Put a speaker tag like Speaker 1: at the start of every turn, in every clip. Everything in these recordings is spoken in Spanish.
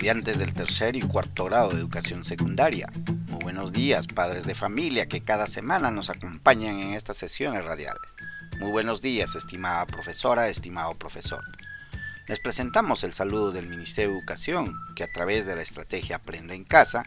Speaker 1: estudiantes del tercer y cuarto grado de educación secundaria. Muy buenos días, padres de familia que cada semana nos acompañan en estas sesiones radiales. Muy buenos días, estimada profesora, estimado profesor. Les presentamos el saludo del Ministerio de Educación, que a través de la estrategia Aprendo en Casa,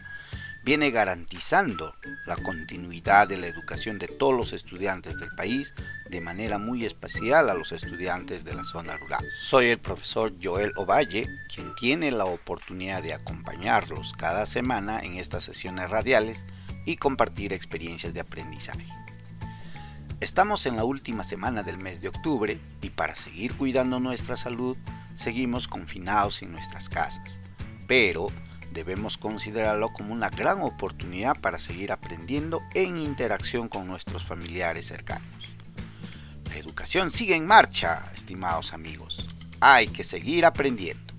Speaker 1: viene garantizando la continuidad de la educación de todos los estudiantes del país, de manera muy especial a los estudiantes de la zona rural. Soy el profesor Joel Ovalle, quien tiene la oportunidad de acompañarlos cada semana en estas sesiones radiales y compartir experiencias de aprendizaje. Estamos en la última semana del mes de octubre y para seguir cuidando nuestra salud, seguimos confinados en nuestras casas. Pero debemos considerarlo como una gran oportunidad para seguir aprendiendo en interacción con nuestros familiares cercanos. La educación sigue en marcha, estimados amigos. Hay que seguir aprendiendo.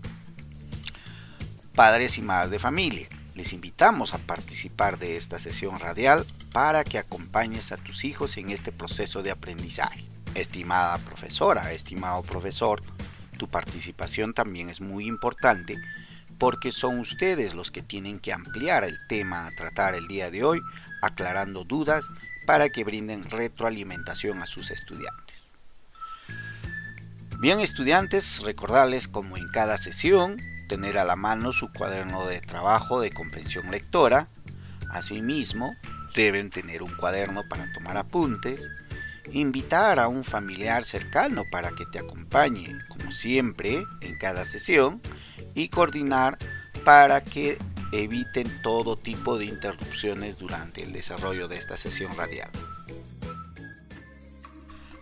Speaker 1: Padres y madres de familia, les invitamos a participar de esta sesión radial para que acompañes a tus hijos en este proceso de aprendizaje. Estimada profesora, estimado profesor, tu participación también es muy importante porque son ustedes los que tienen que ampliar el tema a tratar el día de hoy, aclarando dudas para que brinden retroalimentación a sus estudiantes. Bien estudiantes, recordarles como en cada sesión, tener a la mano su cuaderno de trabajo de comprensión lectora. Asimismo, deben tener un cuaderno para tomar apuntes, invitar a un familiar cercano para que te acompañe, como siempre, en cada sesión, y coordinar para que eviten todo tipo de interrupciones durante el desarrollo de esta sesión radial.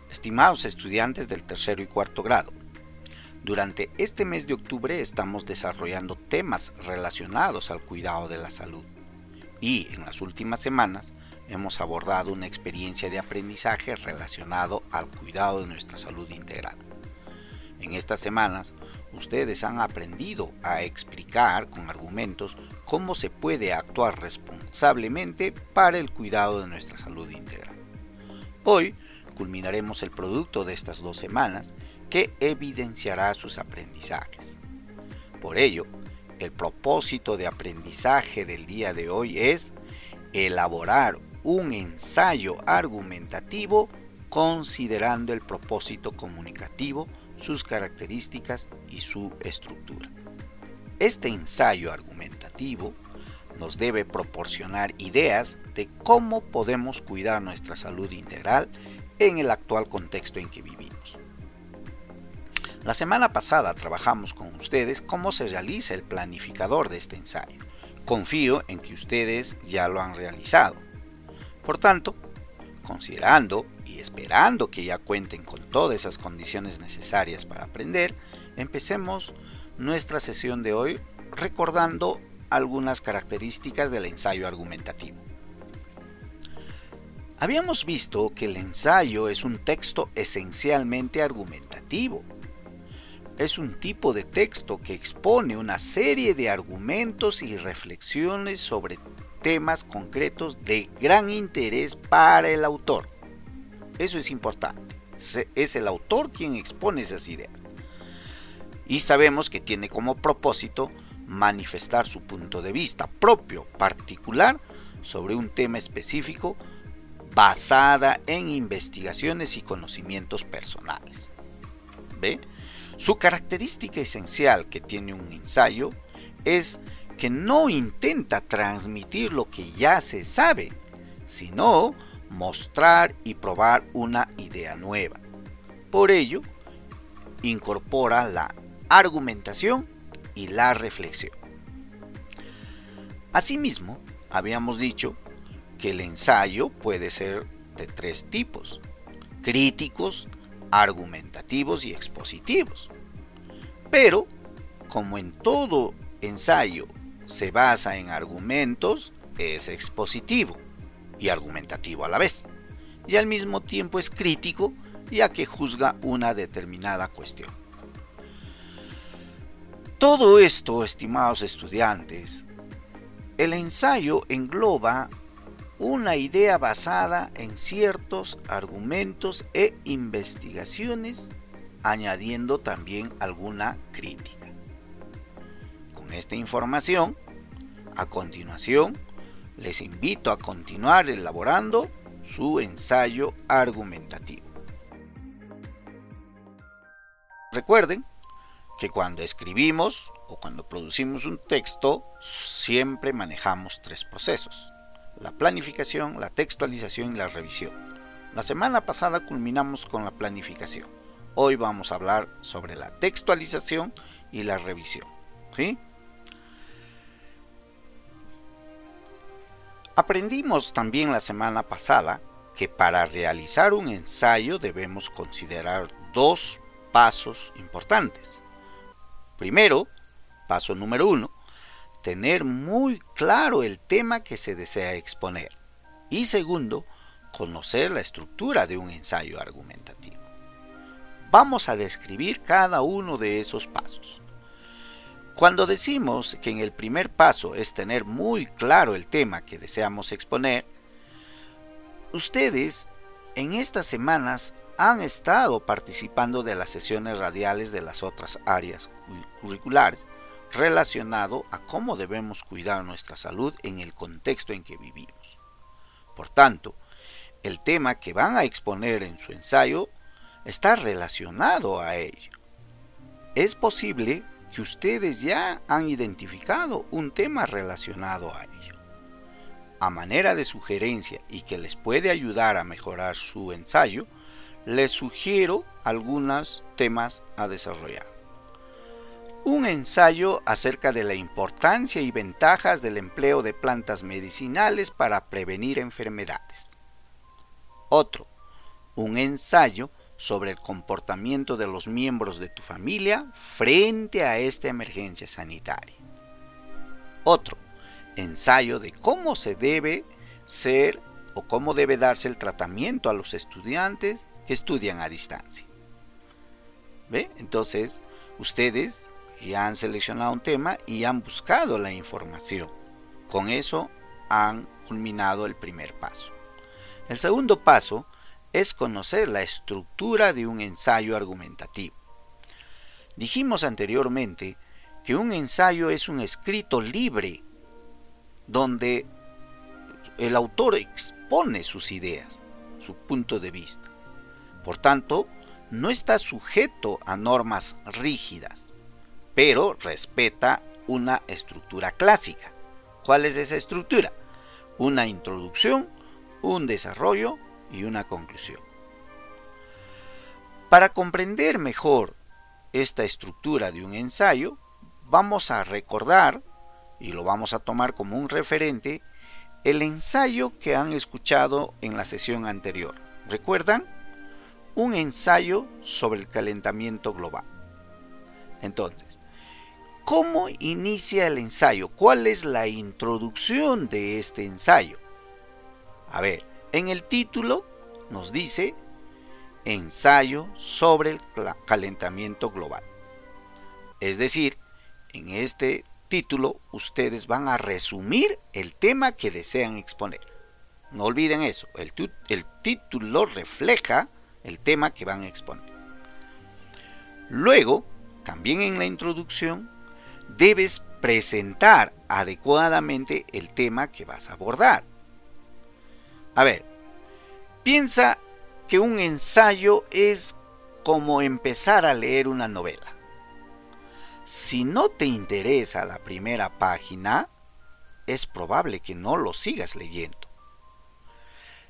Speaker 1: Estimados estudiantes del tercero y cuarto grado, durante este mes de octubre estamos desarrollando temas relacionados al cuidado de la salud y en las últimas semanas hemos abordado una experiencia de aprendizaje relacionado al cuidado de nuestra salud integral. En estas semanas ustedes han aprendido a explicar con argumentos cómo se puede actuar responsablemente para el cuidado de nuestra salud integral. Hoy culminaremos el producto de estas dos semanas que evidenciará sus aprendizajes. Por ello, el propósito de aprendizaje del día de hoy es elaborar un ensayo argumentativo considerando el propósito comunicativo sus características y su estructura. Este ensayo argumentativo nos debe proporcionar ideas de cómo podemos cuidar nuestra salud integral en el actual contexto en que vivimos. La semana pasada trabajamos con ustedes cómo se realiza el planificador de este ensayo. Confío en que ustedes ya lo han realizado. Por tanto, considerando esperando que ya cuenten con todas esas condiciones necesarias para aprender, empecemos nuestra sesión de hoy recordando algunas características del ensayo argumentativo. Habíamos visto que el ensayo es un texto esencialmente argumentativo. Es un tipo de texto que expone una serie de argumentos y reflexiones sobre temas concretos de gran interés para el autor. Eso es importante. Es el autor quien expone esas ideas. Y sabemos que tiene como propósito manifestar su punto de vista propio, particular, sobre un tema específico basada en investigaciones y conocimientos personales. ¿Ve? Su característica esencial que tiene un ensayo es que no intenta transmitir lo que ya se sabe, sino mostrar y probar una idea nueva. Por ello, incorpora la argumentación y la reflexión. Asimismo, habíamos dicho que el ensayo puede ser de tres tipos, críticos, argumentativos y expositivos. Pero, como en todo ensayo se basa en argumentos es expositivo argumentativo a la vez, y al mismo tiempo es crítico ya que juzga una determinada cuestión. Todo esto, estimados estudiantes, el ensayo engloba una idea basada en ciertos argumentos e investigaciones, añadiendo también alguna crítica. Con esta información, a continuación, les invito a continuar elaborando su ensayo argumentativo. Recuerden que cuando escribimos o cuando producimos un texto, siempre manejamos tres procesos. La planificación, la textualización y la revisión. La semana pasada culminamos con la planificación. Hoy vamos a hablar sobre la textualización y la revisión. Aprendimos también la semana pasada que para realizar un ensayo debemos considerar dos pasos importantes. Primero, paso número uno, tener muy claro el tema que se desea exponer. Y segundo, conocer la estructura de un ensayo argumentativo. Vamos a describir cada uno de esos pasos. Cuando decimos que en el primer paso es tener muy claro el tema que deseamos exponer, ustedes en estas semanas han estado participando de las sesiones radiales de las otras áreas curriculares relacionado a cómo debemos cuidar nuestra salud en el contexto en que vivimos. Por tanto, el tema que van a exponer en su ensayo está relacionado a ello. Es posible que ustedes ya han identificado un tema relacionado a ello. A manera de sugerencia y que les puede ayudar a mejorar su ensayo, les sugiero algunos temas a desarrollar. Un ensayo acerca de la importancia y ventajas del empleo de plantas medicinales para prevenir enfermedades. Otro, un ensayo sobre el comportamiento de los miembros de tu familia frente a esta emergencia sanitaria. Otro, ensayo de cómo se debe ser o cómo debe darse el tratamiento a los estudiantes que estudian a distancia. ¿Ve? Entonces, ustedes ya han seleccionado un tema y han buscado la información. Con eso han culminado el primer paso. El segundo paso es conocer la estructura de un ensayo argumentativo. Dijimos anteriormente que un ensayo es un escrito libre donde el autor expone sus ideas, su punto de vista. Por tanto, no está sujeto a normas rígidas, pero respeta una estructura clásica. ¿Cuál es esa estructura? Una introducción, un desarrollo y una conclusión. Para comprender mejor esta estructura de un ensayo, vamos a recordar, y lo vamos a tomar como un referente, el ensayo que han escuchado en la sesión anterior. ¿Recuerdan? un ensayo sobre el calentamiento global. Entonces, ¿cómo inicia el ensayo? ¿Cuál es la introducción de este ensayo? A ver, en el título nos dice ensayo sobre el calentamiento global. Es decir, en este título ustedes van a resumir el tema que desean exponer. No olviden eso, el, título refleja el tema que van a exponer. Luego, también en la introducción, debes presentar adecuadamente el tema que vas a abordar. A ver, piensa que un ensayo es como empezar a leer una novela. Si no te interesa la primera página, es probable que no lo sigas leyendo.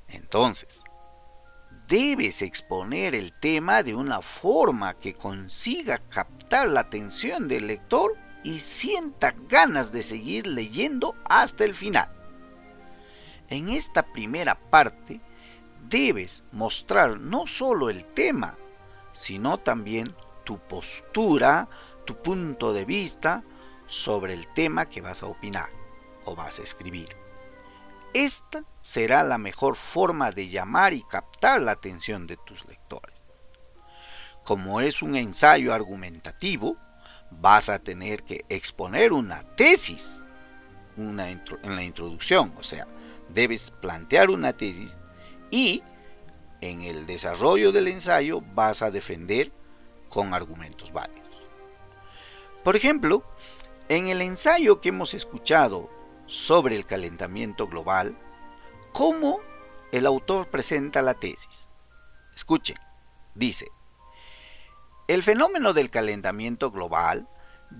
Speaker 1: Entonces, debes exponer el tema de una forma que consiga captar la atención del lector y sienta ganas de seguir leyendo hasta el final. En esta primera parte debes mostrar no solo el tema, sino también tu postura, tu punto de vista sobre el tema que vas a opinar o vas a escribir. Esta será la mejor forma de llamar y captar la atención de tus lectores. Como es un ensayo argumentativo, vas a tener que exponer una tesis en la introducción, o sea, debes plantear una tesis y en el desarrollo del ensayo vas a defender con argumentos válidos. Por ejemplo, en el ensayo que hemos escuchado sobre el calentamiento global, ¿cómo el autor presenta la tesis? Escuchen, dice, el fenómeno del calentamiento global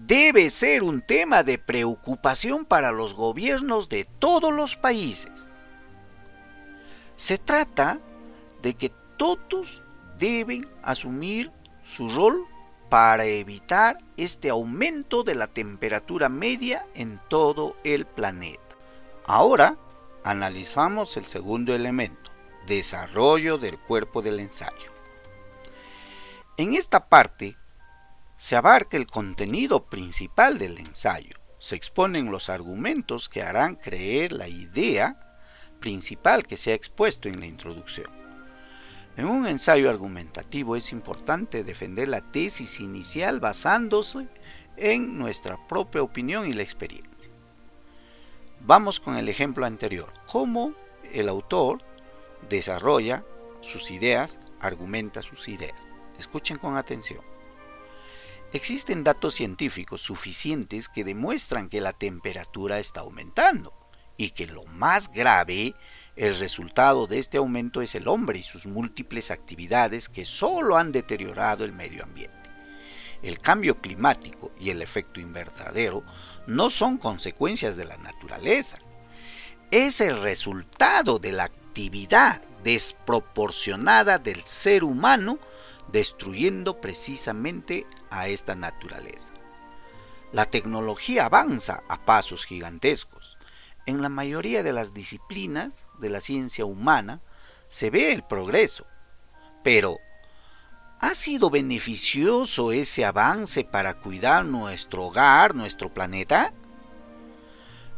Speaker 1: debe ser un tema de preocupación para los gobiernos de todos los países. Se trata de que todos deben asumir su rol para evitar este aumento de la temperatura media en todo el planeta. Ahora analizamos el segundo elemento, desarrollo del cuerpo del ensayo. En esta parte se abarca el contenido principal del ensayo, se exponen los argumentos que harán creer la idea principal que se ha expuesto en la introducción. En un ensayo argumentativo es importante defender la tesis inicial basándose en nuestra propia opinión y la experiencia. Vamos con el ejemplo anterior, cómo el autor desarrolla sus ideas, argumenta sus ideas. Escuchen con atención. Existen datos científicos suficientes que demuestran que la temperatura está aumentando y que lo más grave el resultado de este aumento es el hombre y sus múltiples actividades que solo han deteriorado el medio ambiente. El cambio climático y el efecto invernadero no son consecuencias de la naturaleza. Es el resultado de la actividad desproporcionada del ser humano destruyendo precisamente a esta naturaleza. La tecnología avanza a pasos gigantescos en la mayoría de las disciplinas de la ciencia humana se ve el progreso, pero ¿ha sido beneficioso ese avance para cuidar nuestro hogar, nuestro planeta?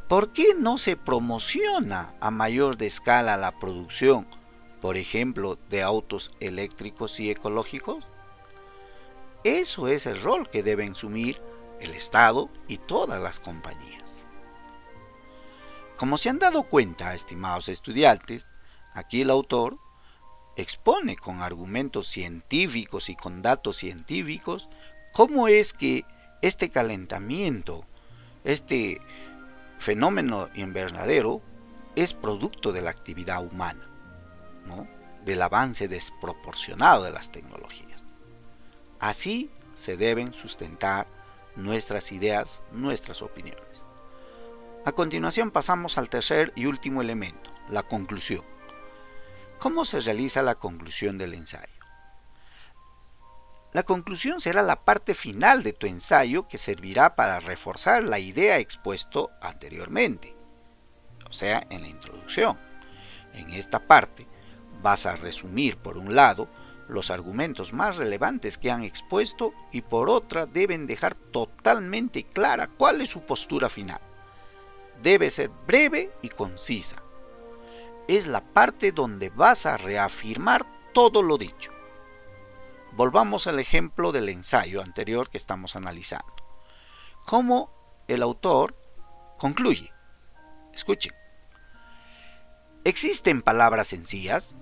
Speaker 1: ¿Por qué no se promociona a mayor escala la producción, por ejemplo, de autos eléctricos y ecológicos? Eso es el rol que deben asumir el Estado y todas las compañías. Como se han dado cuenta, estimados estudiantes, aquí el autor expone con argumentos científicos y con datos científicos cómo es que este calentamiento, este fenómeno invernadero, es producto de la actividad humana, ¿no? del avance desproporcionado de las tecnologías. Así se deben sustentar nuestras ideas, nuestras opiniones. A continuación pasamos al tercer y último elemento, la conclusión. ¿Cómo se realiza la conclusión del ensayo? La conclusión será la parte final de tu ensayo que servirá para reforzar la idea expuesto anteriormente, o sea, en la introducción. En esta parte vas a resumir, por un lado, los argumentos más relevantes que han expuesto y por otra deben dejar totalmente clara cuál es su postura final debe ser breve y concisa. Es la parte donde vas a reafirmar todo lo dicho. Volvamos al ejemplo del ensayo anterior que estamos analizando. Cómo el autor concluye. Escuchen. Existen palabras sencillas,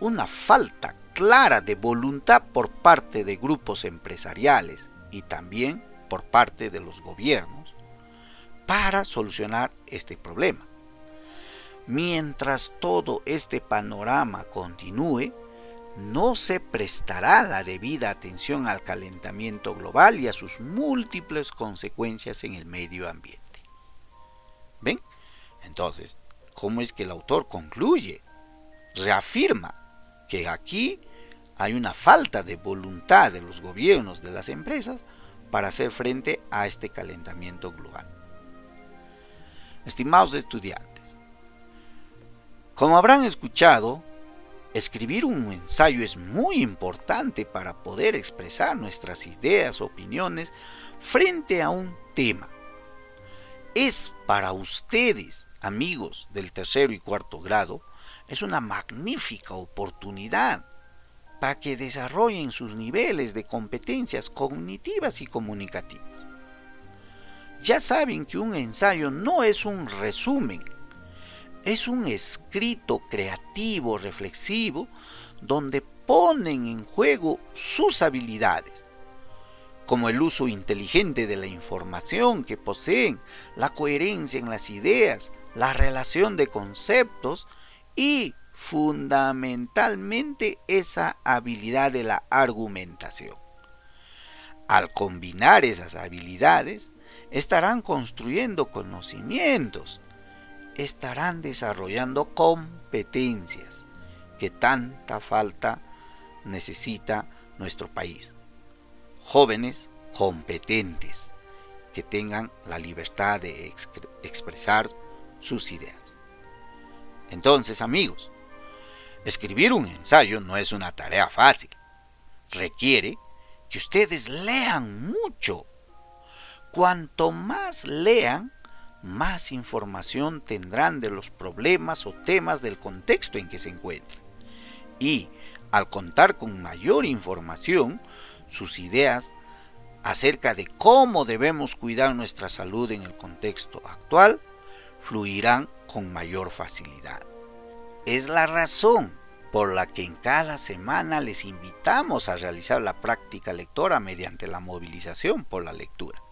Speaker 1: una falta clara de voluntad por parte de grupos empresariales y también por parte de los gobiernos para solucionar este problema. Mientras todo este panorama continúe, no se prestará la debida atención al calentamiento global y a sus múltiples consecuencias en el medio ambiente. ¿Ven? Entonces, ¿cómo es que el autor concluye? Reafirma que aquí hay una falta de voluntad de los gobiernos de las empresas para hacer frente a este calentamiento global. Estimados estudiantes, como habrán escuchado, escribir un ensayo es muy importante para poder expresar nuestras ideas, opiniones frente a un tema es para ustedes, amigos del tercero y cuarto grado, es una magnífica oportunidad para que desarrollen sus niveles de competencias cognitivas y comunicativas. Ya saben que un ensayo no es un resumen, es un escrito creativo, reflexivo, donde ponen en juego sus habilidades, como el uso inteligente de la información que poseen, la coherencia en las ideas, la relación de conceptos y fundamentalmente esa habilidad de la argumentación. Al combinar esas habilidades, estarán construyendo conocimientos, estarán desarrollando competencias que tanta falta necesita nuestro país. Jóvenes competentes que tengan la libertad de expresar sus ideas. Entonces, amigos, escribir un ensayo no es una tarea fácil. Requiere que ustedes lean mucho. Cuanto más lean, más información tendrán de los problemas o temas del contexto en que se encuentran. Y al contar con mayor información, sus ideas acerca de cómo debemos cuidar nuestra salud en el contexto actual fluirán con mayor facilidad. Es la razón por la que en cada semana les invitamos a realizar la práctica lectora mediante la movilización por la lectura,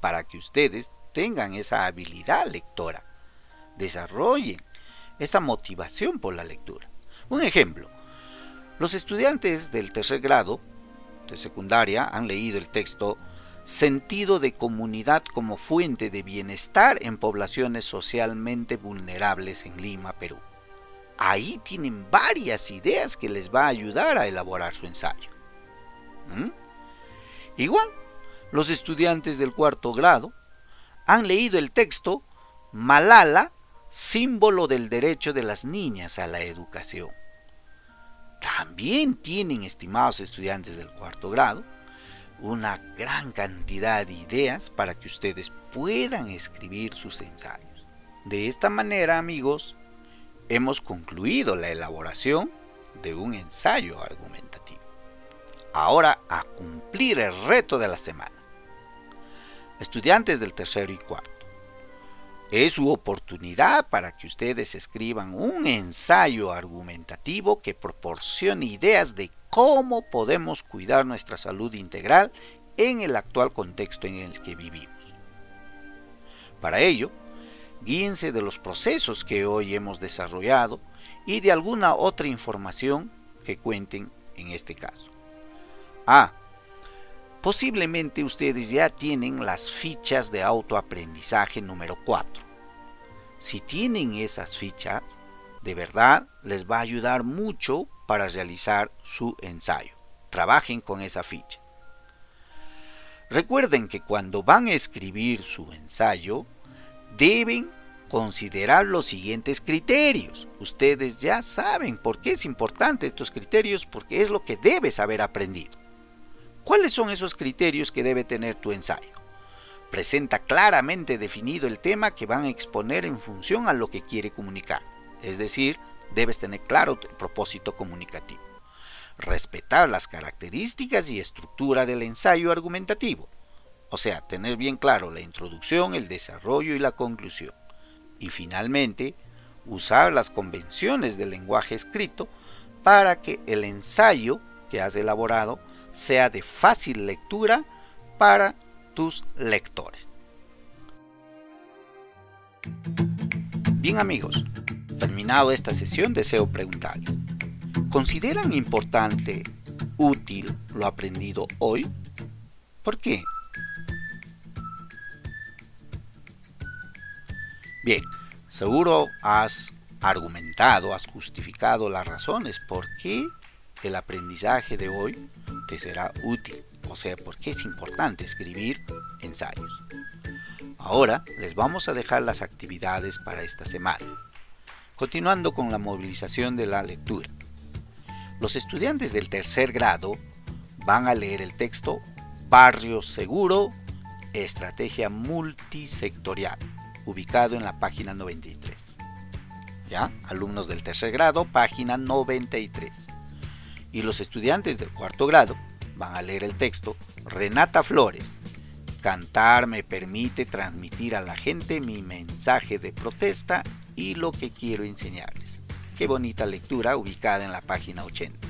Speaker 1: para que ustedes tengan esa habilidad lectora, desarrollen esa motivación por la lectura. Un ejemplo, los estudiantes del tercer grado de secundaria han leído el texto Sentido de comunidad como fuente de bienestar en poblaciones socialmente vulnerables en Lima, Perú. Ahí tienen varias ideas que les va a ayudar a elaborar su ensayo. ¿Mm? Igual, los estudiantes del cuarto grado han leído el texto Malala, símbolo del derecho de las niñas a la educación. También tienen, estimados estudiantes del cuarto grado, una gran cantidad de ideas para que ustedes puedan escribir sus ensayos. De esta manera, amigos, hemos concluido la elaboración de un ensayo argumentativo. Ahora a cumplir el reto de la semana estudiantes del tercero y cuarto. Es su oportunidad para que ustedes escriban un ensayo argumentativo que proporcione ideas de cómo podemos cuidar nuestra salud integral en el actual contexto en el que vivimos. Para ello, guíense de los procesos que hoy hemos desarrollado y de alguna otra información que cuenten en este caso. A. Posiblemente ustedes ya tienen las fichas de autoaprendizaje número 4. Si tienen esas fichas, de verdad les va a ayudar mucho para realizar su ensayo. Trabajen con esa ficha. Recuerden que cuando van a escribir su ensayo, deben considerar los siguientes criterios. Ustedes ya saben por qué es importante estos criterios, porque es lo que debes haber aprendido. ¿Cuáles son esos criterios que debe tener tu ensayo? Presenta claramente definido el tema que van a exponer en función a lo que quiere comunicar. Es decir, debes tener claro el propósito comunicativo. Respetar las características y estructura del ensayo argumentativo. O sea, tener bien claro la introducción, el desarrollo y la conclusión. Y finalmente, usar las convenciones del lenguaje escrito para que el ensayo que has elaborado sea de fácil lectura para tus lectores. Bien amigos, terminado esta sesión deseo preguntarles, ¿consideran importante, útil lo aprendido hoy? ¿Por qué? Bien, seguro has argumentado, has justificado las razones por qué el aprendizaje de hoy te será útil, o sea, porque es importante escribir ensayos. Ahora les vamos a dejar las actividades para esta semana. Continuando con la movilización de la lectura. Los estudiantes del tercer grado van a leer el texto Barrio Seguro, Estrategia Multisectorial, ubicado en la página 93. ¿Ya? Alumnos del tercer grado, página 93. Y los estudiantes del cuarto grado van a leer el texto Renata Flores. Cantar me permite transmitir a la gente mi mensaje de protesta y lo que quiero enseñarles. Qué bonita lectura ubicada en la página 80.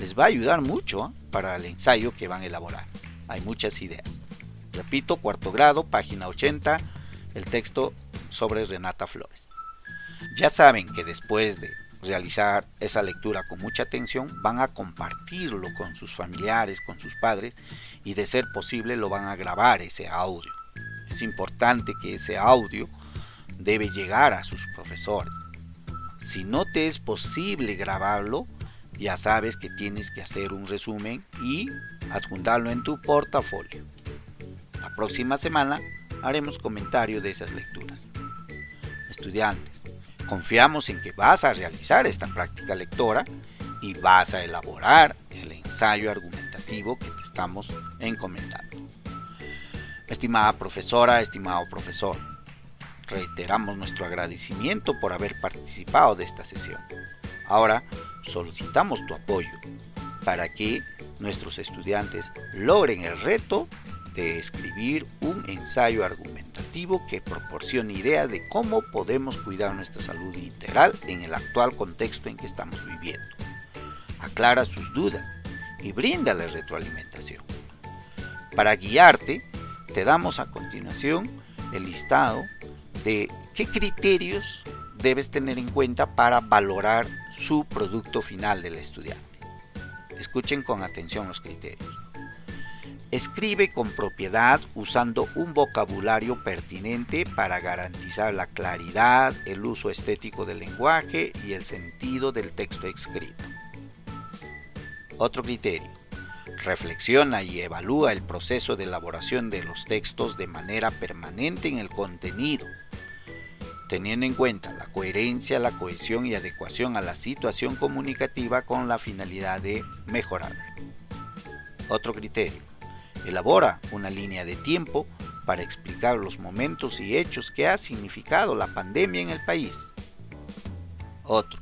Speaker 1: Les va a ayudar mucho ¿eh? para el ensayo que van a elaborar. Hay muchas ideas. Repito, cuarto grado, página 80, el texto sobre Renata Flores. Ya saben que después de realizar esa lectura con mucha atención, van a compartirlo con sus familiares, con sus padres y de ser posible lo van a grabar ese audio. Es importante que ese audio debe llegar a sus profesores. Si no te es posible grabarlo, ya sabes que tienes que hacer un resumen y adjuntarlo en tu portafolio. La próxima semana haremos comentario de esas lecturas. Estudiantes, confiamos en que vas a realizar esta práctica lectora y vas a elaborar el ensayo argumentativo que te estamos encomendando. Estimada profesora, estimado profesor, reiteramos nuestro agradecimiento por haber participado de esta sesión. Ahora solicitamos tu apoyo para que nuestros estudiantes logren el reto de escribir un ensayo argumentativo que proporcione idea de cómo podemos cuidar nuestra salud integral en el actual contexto en que estamos viviendo. Aclara sus dudas y brinda la retroalimentación. Para guiarte, te damos a continuación el listado de qué criterios debes tener en cuenta para valorar su producto final del estudiante. Escuchen con atención los criterios. Escribe con propiedad usando un vocabulario pertinente para garantizar la claridad, el uso estético del lenguaje y el sentido del texto escrito. Otro criterio. Reflexiona y evalúa el proceso de elaboración de los textos de manera permanente en el contenido, teniendo en cuenta la coherencia, la cohesión y adecuación a la situación comunicativa con la finalidad de mejorar. Otro criterio Elabora una línea de tiempo para explicar los momentos y hechos que ha significado la pandemia en el país. Otro,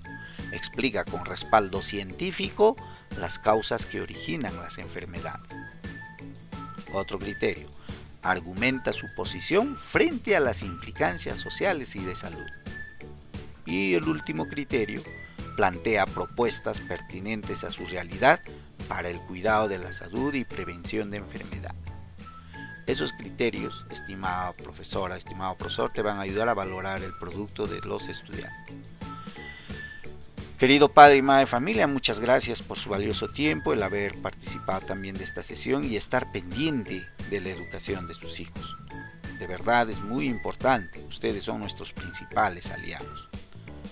Speaker 1: explica con respaldo científico las causas que originan las enfermedades. Otro criterio, argumenta su posición frente a las implicancias sociales y de salud. Y el último criterio, plantea propuestas pertinentes a su realidad para el cuidado de la salud y prevención de enfermedades. Esos criterios, estimada profesora, estimado profesor, te van a ayudar a valorar el producto de los estudiantes. Querido padre y madre familia, muchas gracias por su valioso tiempo, el haber participado también de esta sesión y estar pendiente de la educación de sus hijos. De verdad es muy importante, ustedes son nuestros principales aliados.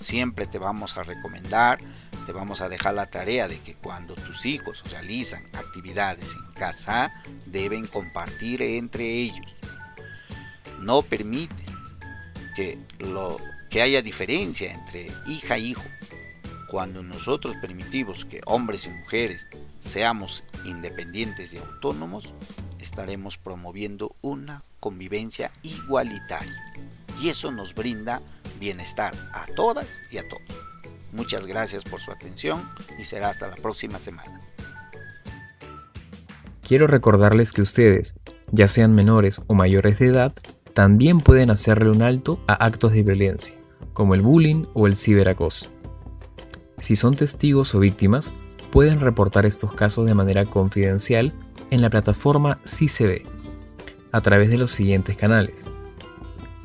Speaker 1: Siempre te vamos a recomendar te vamos a dejar la tarea de que cuando tus hijos realizan actividades en casa, deben compartir entre ellos. No permite que, haya diferencia entre hija e hijo. Cuando nosotros permitimos que hombres y mujeres seamos independientes y autónomos, estaremos promoviendo una convivencia igualitaria. Y eso nos brinda bienestar a todas y a todos. Muchas gracias por su atención y será hasta la próxima semana.
Speaker 2: Quiero recordarles que ustedes, ya sean menores o mayores de edad, también pueden hacerle un alto a actos de violencia, como el bullying o el ciberacoso. Si son testigos o víctimas, pueden reportar estos casos de manera confidencial en la plataforma CICB a través de los siguientes canales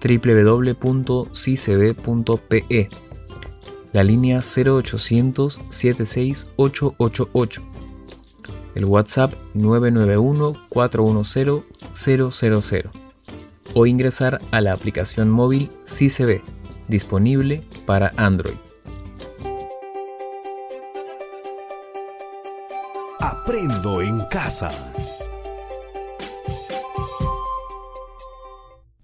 Speaker 2: www.cicb.pe la línea 0800 76888, el WhatsApp 991 410 000 o ingresar a la aplicación móvil CCB, disponible para Android.
Speaker 3: Aprendo en casa.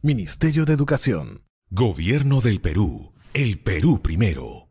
Speaker 3: Ministerio de Educación. Gobierno del Perú. El Perú primero.